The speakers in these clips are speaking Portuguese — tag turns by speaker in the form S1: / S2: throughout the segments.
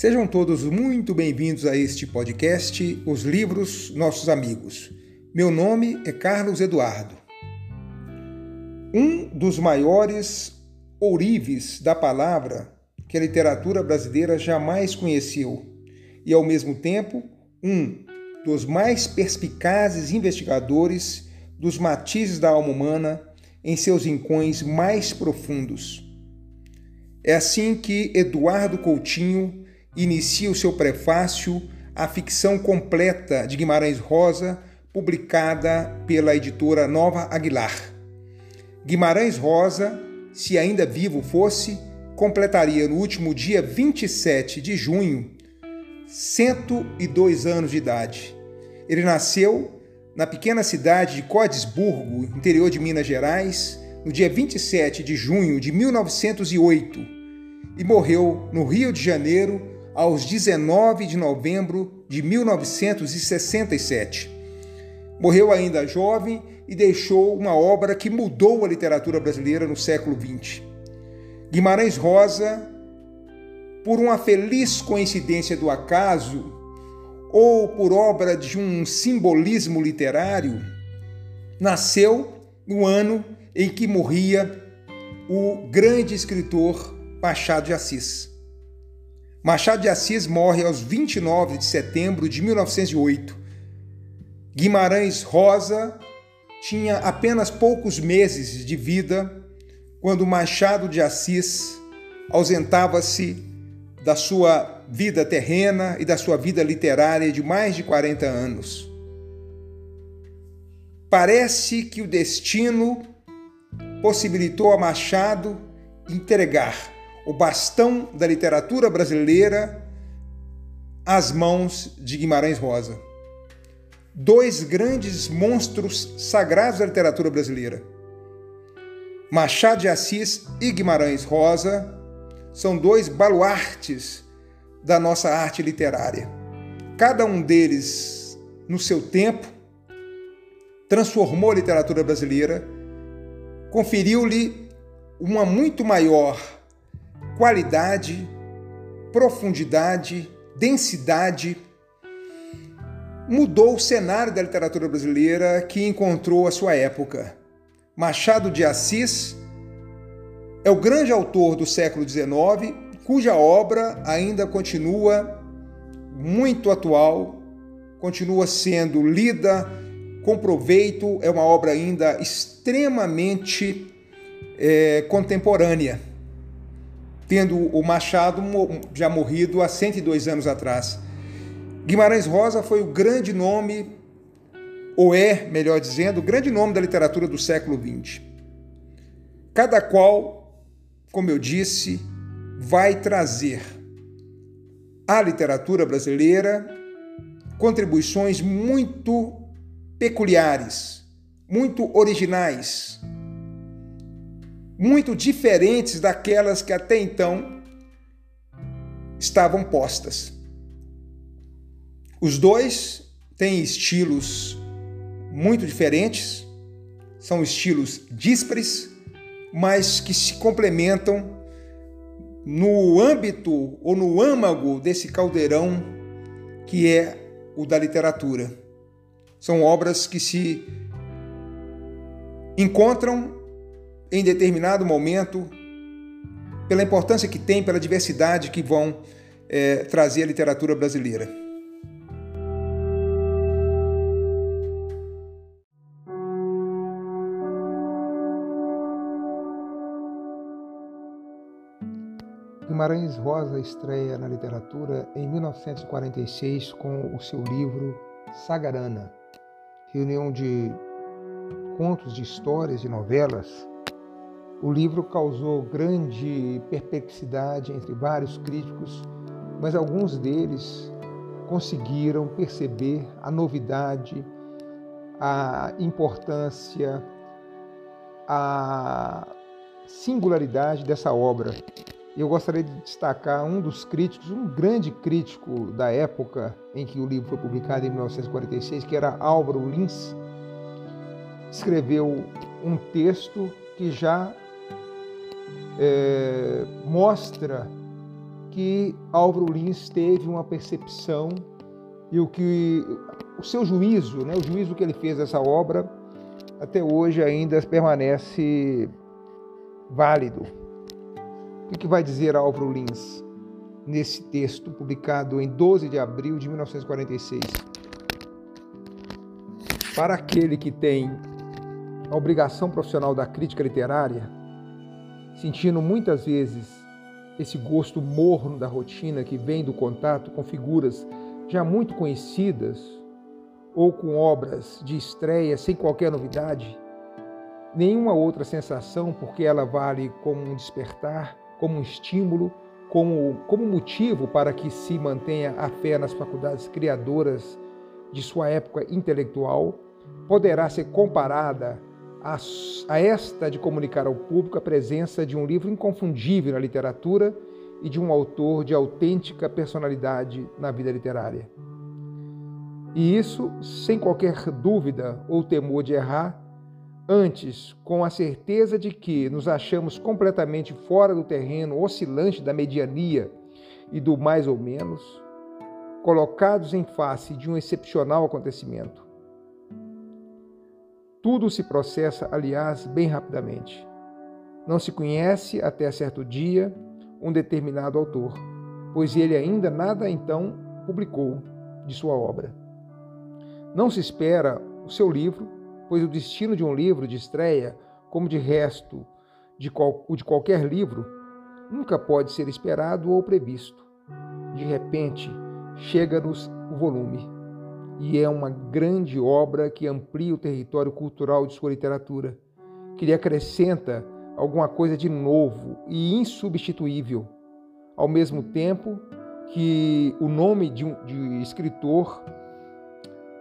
S1: Sejam todos muito bem-vindos a este podcast Os Livros Nossos Amigos. Meu nome é Carlos Eduardo. Um dos maiores ourives da palavra que a literatura brasileira jamais conheceu e, ao mesmo tempo, um dos mais perspicazes investigadores dos matizes da alma humana em seus rincões mais profundos. É assim que Eduardo Coutinho inicia o seu prefácio à ficção completa de Guimarães Rosa, publicada pela editora Nova Aguilar. Guimarães Rosa, se ainda vivo fosse, completaria no último dia 27 de junho 102 anos de idade. Ele nasceu na pequena cidade de Codesburgo, interior de Minas Gerais, no dia 27 de junho de 1908 e morreu no Rio de Janeiro aos 19 de novembro de 1967. Morreu ainda jovem e deixou uma obra que mudou a literatura brasileira no século XX. Guimarães Rosa por uma feliz coincidência do acaso ou por obra de um simbolismo literário, nasceu no ano em que morria o grande escritor Machado de Assis. Machado de Assis morre aos 29 de setembro de 1908. Guimarães Rosa tinha apenas poucos meses de vida quando Machado de Assis ausentava-se da sua vida terrena e da sua vida literária de mais de 40 anos. Parece que o destino possibilitou a Machado entregar o bastão da literatura brasileira às mãos de Guimarães Rosa. Dois grandes monstros sagrados da literatura brasileira. Machado de Assis e Guimarães Rosa são dois baluartes da nossa arte literária. Cada um deles, no seu tempo, transformou a literatura brasileira, conferiu-lhe uma muito maior qualidade, profundidade, densidade, mudou o cenário da literatura brasileira que encontrou a sua época. Machado de Assis é o grande autor do século XIX, cuja obra ainda continua muito atual, continua sendo lida com proveito, é uma obra ainda extremamente é, contemporânea, tendo o Machado já morrido há 102 anos atrás. Guimarães Rosa foi o grande nome, ou é, melhor dizendo, o grande nome da literatura do século XX. Cada qual como eu disse, vai trazer à literatura brasileira contribuições muito peculiares, muito originais, muito diferentes daquelas que até então estavam postas. Os dois têm estilos muito diferentes, são estilos díspares, mas que se complementam no âmbito ou no âmago desse caldeirão que é o da literatura. São obras que se encontram em determinado momento pela importância que tem, pela diversidade que vão é, trazer a literatura brasileira. Guimarães Rosa estreia na literatura em 1946 com o seu livro Sagarana, reunião de contos, de histórias e novelas. O livro causou grande perplexidade entre vários críticos, mas alguns deles conseguiram perceber a novidade, a importância, a singularidade dessa obra. Eu gostaria de destacar um dos críticos, um grande crítico da época em que o livro foi publicado, em 1946, que era Álvaro Lins, escreveu um texto que já é, mostra que Álvaro Lins teve uma percepção e o que o seu juízo, né, o juízo que ele fez dessa obra, até hoje ainda permanece válido. O que vai dizer Álvaro Lins nesse texto publicado em 12 de abril de 1946? Para aquele que tem a obrigação profissional da crítica literária, sentindo muitas vezes esse gosto morno da rotina que vem do contato com figuras já muito conhecidas ou com obras de estreia sem qualquer novidade, nenhuma outra sensação, porque ela vale como um despertar, como um estímulo, como, como motivo para que se mantenha a fé nas faculdades criadoras de sua época intelectual, poderá ser comparada a, a esta de comunicar ao público a presença de um livro inconfundível na literatura e de um autor de autêntica personalidade na vida literária. E isso sem qualquer dúvida ou temor de errar, antes com a certeza de que nos achamos completamente fora do terreno oscilante da mediania e do mais ou menos, colocados em face de um excepcional acontecimento tudo se processa, aliás, bem rapidamente. Não se conhece até certo dia um determinado autor, pois ele ainda nada então publicou de sua obra. Não se espera o seu livro, pois o destino de um livro de estreia, como de resto de qual, o de qualquer livro, nunca pode ser esperado ou previsto. De repente, chega-nos o volume e é uma grande obra que amplia o território cultural de sua literatura, que lhe acrescenta alguma coisa de novo e insubstituível, ao mesmo tempo que o nome de, um, de escritor,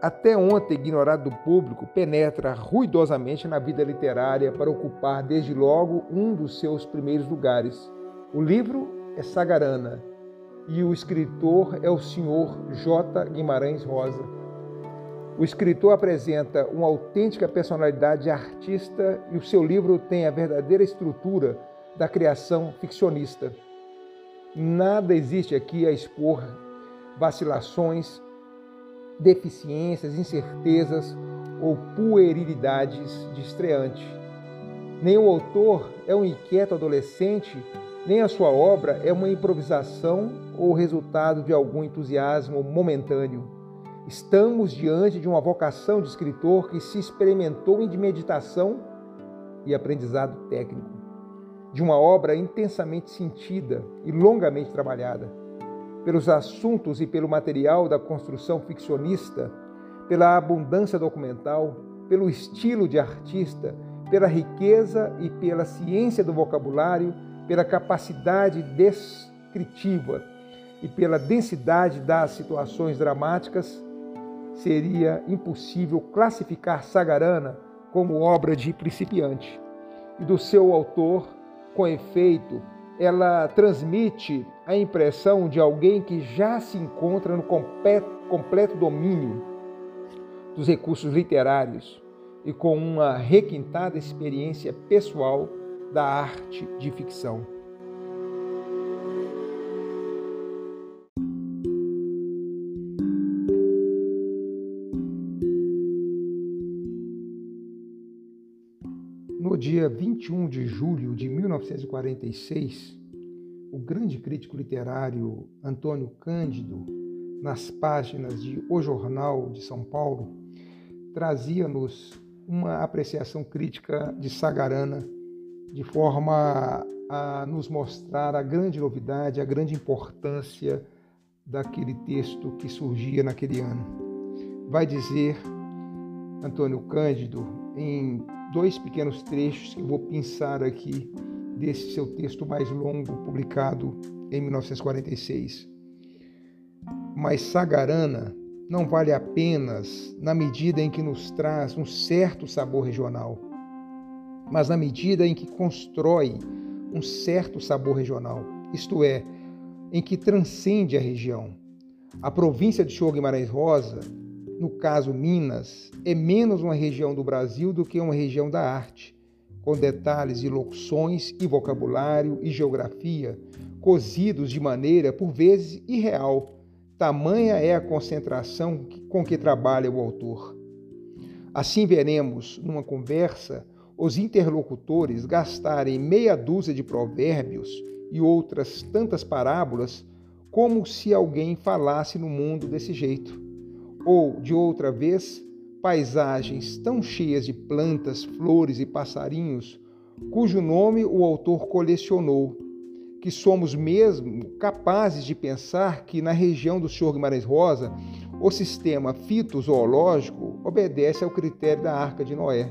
S1: até ontem ignorado do público, penetra ruidosamente na vida literária para ocupar desde logo um dos seus primeiros lugares. O livro é Sagarana e o escritor é o senhor J. Guimarães Rosa. O escritor apresenta uma autêntica personalidade artista e o seu livro tem a verdadeira estrutura da criação ficcionista. Nada existe aqui a expor vacilações, deficiências, incertezas ou puerilidades de estreante. Nem o autor é um inquieto adolescente, nem a sua obra é uma improvisação ou resultado de algum entusiasmo momentâneo. Estamos diante de uma vocação de escritor que se experimentou em meditação e aprendizado técnico, de uma obra intensamente sentida e longamente trabalhada, pelos assuntos e pelo material da construção ficcionista, pela abundância documental, pelo estilo de artista, pela riqueza e pela ciência do vocabulário, pela capacidade descritiva e pela densidade das situações dramáticas seria impossível classificar Sagarana como obra de principiante. E do seu autor, com efeito, ela transmite a impressão de alguém que já se encontra no completo, domínio dos recursos literários e com uma requintada experiência pessoal da arte de ficção. Dia 21 de julho de 1946, o grande crítico literário Antônio Cândido, nas páginas de O Jornal de São Paulo, trazia-nos uma apreciação crítica de Sagarana, de forma a nos mostrar a grande novidade, a grande importância daquele texto que surgia naquele ano. Vai dizer Antônio Cândido em dois pequenos trechos que vou pensar aqui desse seu texto mais longo, publicado em 1946. Mas Sagarana não vale apenas na medida em que nos traz um certo sabor regional, mas na medida em que constrói um certo sabor regional, isto é, em que transcende a região. A província de Show Rosa no caso Minas, é menos uma região do Brasil do que uma região da arte, com detalhes de locuções e vocabulário e geografia, cozidos de maneira, por vezes, irreal. Tamanha é a concentração com que trabalha o autor. Assim veremos, numa conversa, os interlocutores gastarem meia dúzia de provérbios e outras tantas parábolas como se alguém falasse no mundo desse jeito. Ou, de outra vez, paisagens tão cheias de plantas, flores e passarinhos, cujo nome o autor colecionou, que somos mesmo capazes de pensar que na região do Senhor Guimarães Rosa o sistema fitozoológico obedece ao critério da Arca de Noé.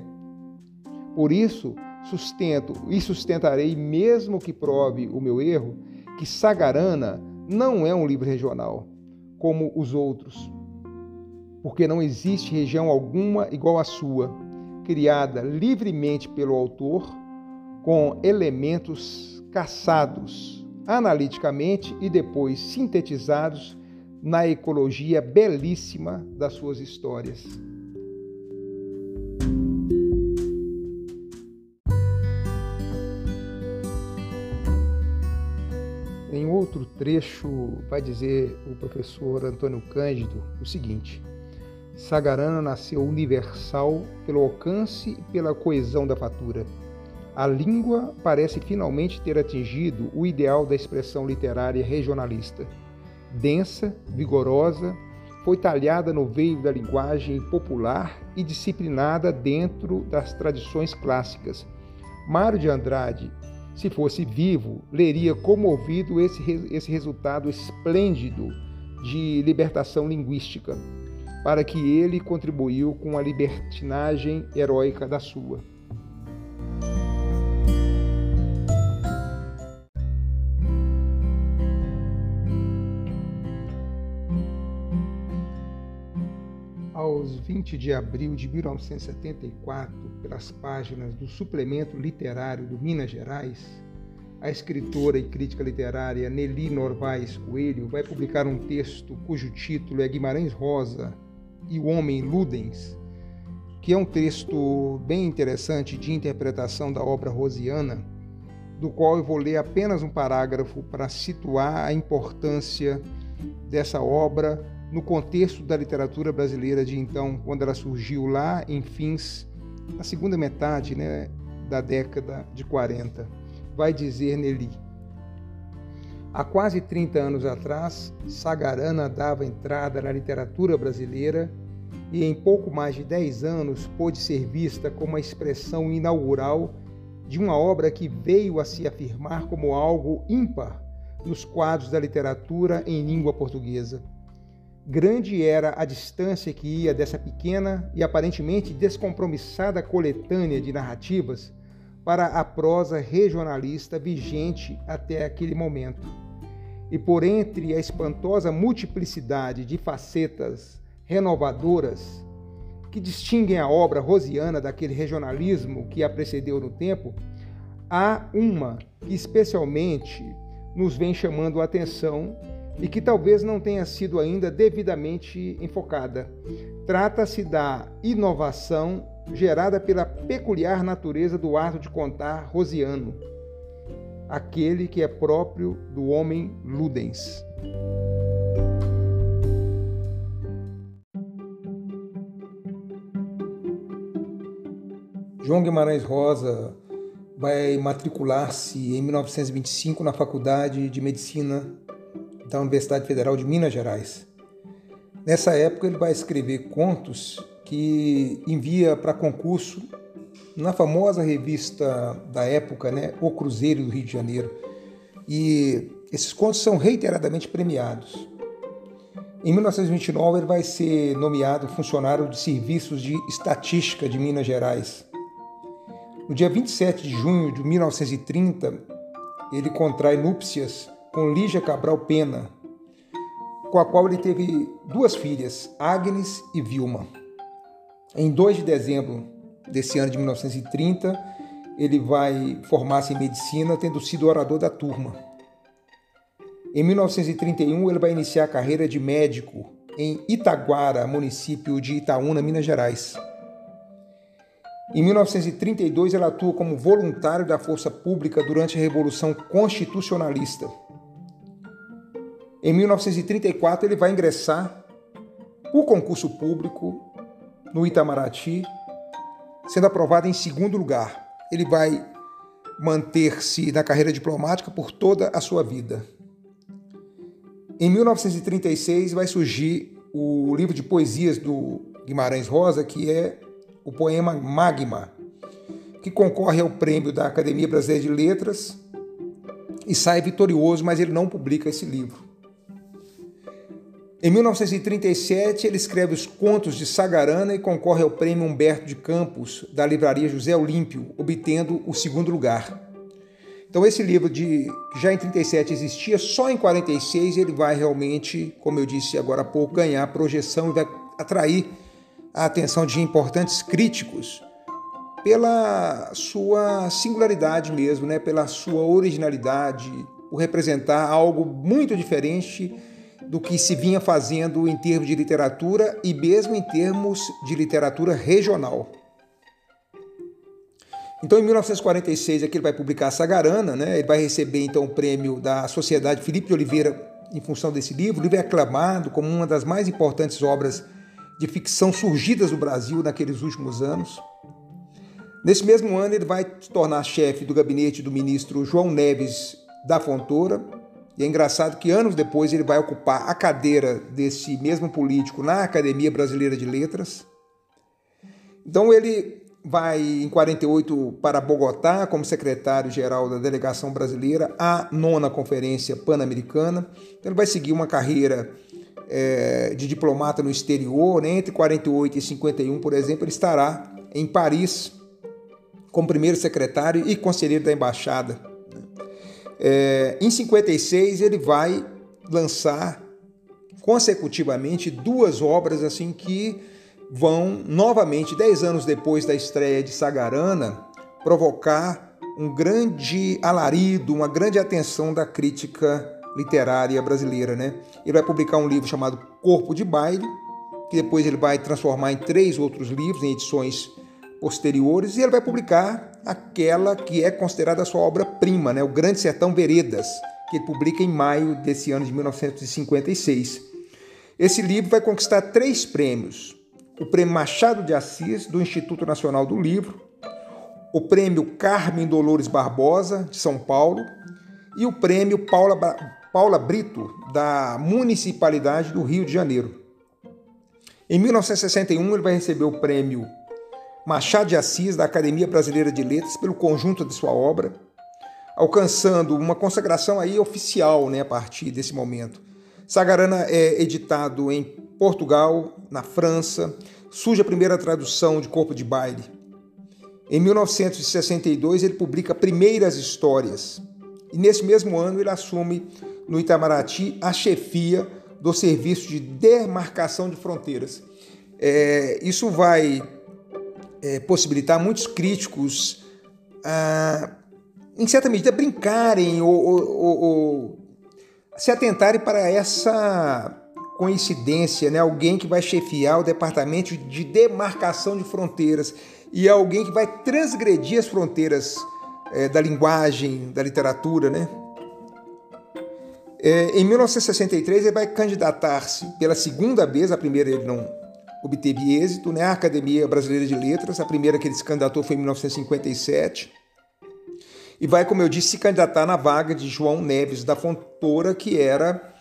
S1: Por isso, sustento e sustentarei, mesmo que prove o meu erro, que Sagarana não é um livro regional, como os outros, porque não existe região alguma igual à sua, criada livremente pelo autor, com elementos caçados analiticamente e depois sintetizados na ecologia belíssima das suas histórias. Em outro trecho, vai dizer o professor Antônio Cândido o seguinte: Sagarana nasceu universal pelo alcance e pela coesão da fatura. A língua parece finalmente ter atingido o ideal da expressão literária regionalista densa, vigorosa, foi talhada no veio da linguagem popular e disciplinada dentro das tradições clássicas. Mário de Andrade, se fosse vivo, leria comovido esse, esse resultado esplêndido de libertação linguística, para que ele contribuiu com a libertinagem heróica da sua. aos 20 de abril de 1974, pelas páginas do Suplemento Literário do Minas Gerais, a escritora e crítica literária Nelly Norvais Coelho vai publicar um texto cujo título é Guimarães Rosa e o Homem Ludens, que é um texto bem interessante de interpretação da obra rosiana, do qual eu vou ler apenas um parágrafo para situar a importância dessa obra no contexto da literatura brasileira de então, quando ela surgiu lá em fins na segunda metade né, da década de 40. Vai dizer Nelly. Há quase 30 anos atrás, Sagarana dava entrada na literatura brasileira e em pouco mais de 10 anos pôde ser vista como a expressão inaugural de uma obra que veio a se afirmar como algo ímpar nos quadros da literatura em língua portuguesa. Grande era a distância que ia dessa pequena e aparentemente descompromissada coletânea de narrativas para a prosa regionalista vigente até aquele momento. E por entre a espantosa multiplicidade de facetas renovadoras que distinguem a obra rosiana daquele regionalismo que a precedeu no tempo, há uma que especialmente nos vem chamando a atenção e que talvez não tenha sido ainda devidamente enfocada. Trata-se da inovação gerada pela peculiar natureza do ato de contar rosiano, aquele que é próprio do homem ludens. João Guimarães Rosa vai matricular-se em 1925 na Faculdade de Medicina da Universidade Federal de Minas Gerais. Nessa época, ele vai escrever contos que envia para concurso na famosa revista da época, né, O Cruzeiro do Rio de Janeiro. E esses contos são reiteradamente premiados. Em 1929, ele vai ser nomeado funcionário de serviços de estatística de Minas Gerais. No dia 27 de junho de 1930, ele contrai núpcias com Lígia Cabral Pena, com a qual ele teve duas filhas, Agnes e Vilma. Em 2 de dezembro desse ano de 1930, ele vai formar-se em medicina, tendo sido orador da turma. Em 1931, ele vai iniciar a carreira de médico em Itaguara, município de Itaúna, Minas Gerais. Em 1932, ele atua como voluntário da Força Pública durante a Revolução Constitucionalista Em 1934, ele vai ingressar por concurso público no Itamaraty, sendo aprovado em segundo lugar. Ele vai manter-se na carreira diplomática por toda a sua vida. Em 1936 vai surgir o livro de poesias do Guimarães Rosa, que é o poema Magma, que concorre ao prêmio da Academia Brasileira de Letras e sai vitorioso, mas ele não publica esse livro. Em 1937, ele escreve os Contos de Sagarana e concorre ao Prêmio Humberto de Campos, da livraria José Olímpio, obtendo o segundo lugar. Então, esse livro de que já em 37 existia, só em 46 ele vai realmente, como eu disse agora há pouco, ganhar projeção e vai atrair a atenção de importantes críticos pela sua singularidade mesmo, né? pela sua originalidade, por representar algo muito diferente do que se vinha fazendo em termos de literatura e mesmo em termos de literatura regional. Então, em 1946, aqui ele vai publicar Sagarana, né? ele vai receber então o prêmio da Sociedade Felipe de Oliveira em função desse livro. O livro é aclamado como uma das mais importantes obras de ficção surgidas no Brasil naqueles últimos anos. Nesse mesmo ano, ele vai se tornar chefe do gabinete do ministro João Neves da Fontoura, e é engraçado que anos depois ele vai ocupar a cadeira desse mesmo político na Academia Brasileira de Letras. Então ele vai em 48 para Bogotá como secretário-geral da delegação brasileira à nona Conferência Pan-Americana. Então ele vai seguir uma carreira é, de diplomata no exterior. Né? Entre 48 e 51, por exemplo, ele estará em Paris como primeiro secretário e conselheiro da embaixada é, em 56 ele vai lançar consecutivamente duas obras assim que vão novamente, dez anos depois da estreia de Sagarana, provocar um grande alarido, uma grande atenção da crítica literária brasileira. Né? Ele vai publicar um livro chamado Corpo de Baile, que depois ele vai transformar em três outros livros, em edições posteriores, e ele vai publicar aquela que é considerada a sua obra-prima, né? O Grande Sertão Veredas, que ele publica em maio desse ano de 1956. Esse livro vai conquistar três prêmios: o Prêmio Machado de Assis, do Instituto Nacional do Livro, o Prêmio Carmen Dolores Barbosa, de São Paulo, e o Prêmio Paula, Paula Brito, da Municipalidade do Rio de Janeiro. Em 1961, ele vai receber o Prêmio Machado de Assis, da Academia Brasileira de Letras, pelo conjunto de sua obra, alcançando uma consagração aí oficial né, a partir desse momento. Sagarana é editado em Portugal, na França, surge a primeira tradução de Corpo de Baile. Em 1962, ele publica Primeiras Histórias. E nesse mesmo ano, ele assume no Itamaraty a chefia do Serviço de Demarcação de Fronteiras. É, isso vai é, possibilitar muitos críticos, a, em certa medida, brincarem ou, ou, ou, se atentarem para essa coincidência, né? alguém que vai chefiar o departamento de demarcação de fronteiras e alguém que vai transgredir as fronteiras é, da linguagem, da literatura, né? É, em 1963 ele vai candidatar-se pela segunda vez, a primeira ele não obteve êxito, né? A Academia Brasileira de Letras, a primeira que ele se candidatou foi em 1957. E vai, como eu disse, se candidatar na vaga de João Neves da Fontoura, que era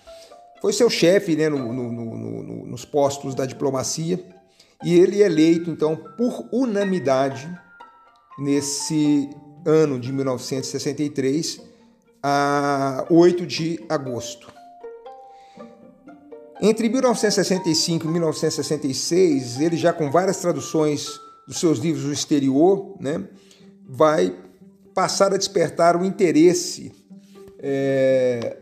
S1: foi seu chefe né, no, no, no, nos postos da diplomacia. E ele é eleito, então, por unanimidade, nesse ano de 1963, a 8 de agosto. Entre 1965 e 1966, ele já com várias traduções dos seus livros no exterior, né, vai passar a despertar o interesse é,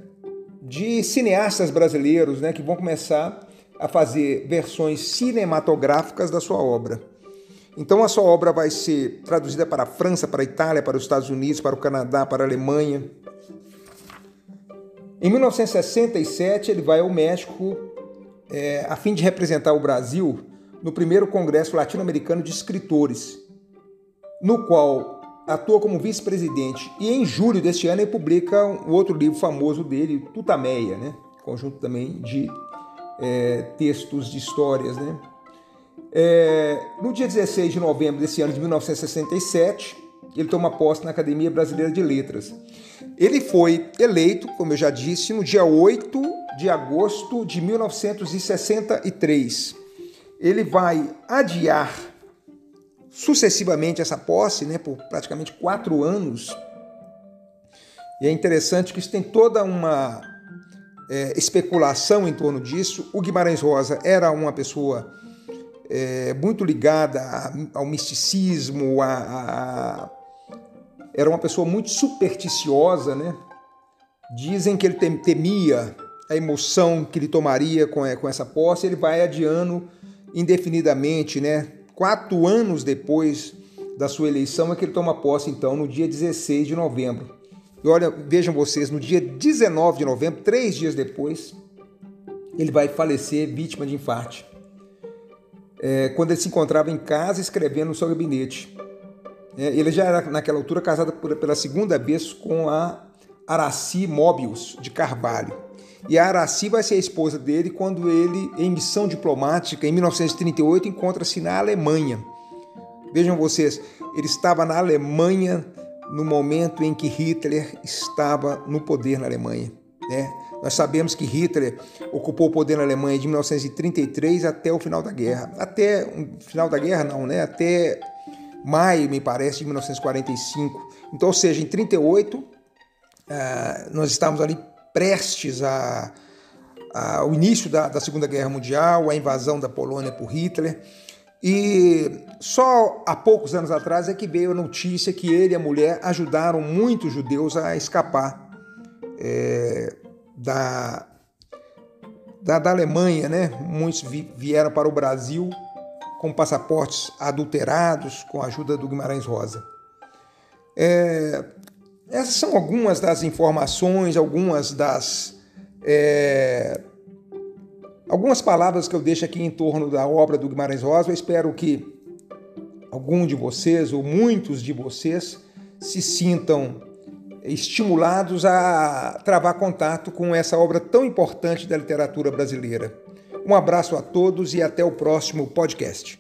S1: de cineastas brasileiros né, que vão começar a fazer versões cinematográficas da sua obra. Então a sua obra vai ser traduzida para a França, para a Itália, para os Estados Unidos, para o Canadá, para a Alemanha. Em 1967 ele vai ao México é, a fim de representar o Brasil no primeiro Congresso Latino-Americano de Escritores, no qual atua como vice-presidente. E em julho deste ano ele publica um outro livro famoso dele, Tutameia, né? conjunto também de é, textos de histórias. Né? É, no dia 16 de novembro desse ano de 1967, ele toma posse na Academia Brasileira de Letras. Ele foi eleito, como eu já disse, no dia 8 de agosto de 1963. Ele vai adiar sucessivamente essa posse, né, por praticamente quatro anos. E é interessante que isso tem toda uma é, especulação em torno disso. O Guimarães Rosa era uma pessoa é, muito ligada ao misticismo, a, a, era uma pessoa muito supersticiosa, né? Dizem que ele temia a emoção que ele tomaria com, com essa posse, ele vai adiando indefinidamente, né? Quatro anos depois da sua eleição é que ele toma posse, então, no dia 16 de novembro. E olha, vejam vocês, no dia 19 de novembro, três dias depois, ele vai falecer vítima de infarte. É, quando ele se encontrava em casa escrevendo no seu gabinete. É, ele já era, naquela altura, casado por, pela segunda vez com a Araci Mobius de Carvalho. E a Araci vai ser a esposa dele quando ele, em missão diplomática, em 1938, encontra-se na Alemanha. Vejam vocês, ele estava na Alemanha no momento em que Hitler estava no poder na Alemanha. Né? Nós sabemos que Hitler ocupou o poder na Alemanha de 1933 até o final da guerra. Até o final da guerra, não, né? Até maio, me parece, de 1945. Então, ou seja, em 38, ah, nós estávamos ali prestes a, a, ao início da, da Segunda Guerra Mundial, a invasão da Polônia por Hitler. E só há poucos anos atrás é que veio a notícia que ele e a mulher ajudaram muitos judeus a escapar é, da, da, da, Alemanha, né? Muitos vi, vieram para o Brasil com passaportes adulterados com a ajuda do Guimarães Rosa. É, essas são algumas das informações, algumas das é, Algumas palavras que eu deixo aqui em torno da obra do Guimarães Rosa, eu espero que algum de vocês ou muitos de vocês se sintam estimulados a travar contato com essa obra tão importante da literatura brasileira. Um abraço a todos e até o próximo podcast.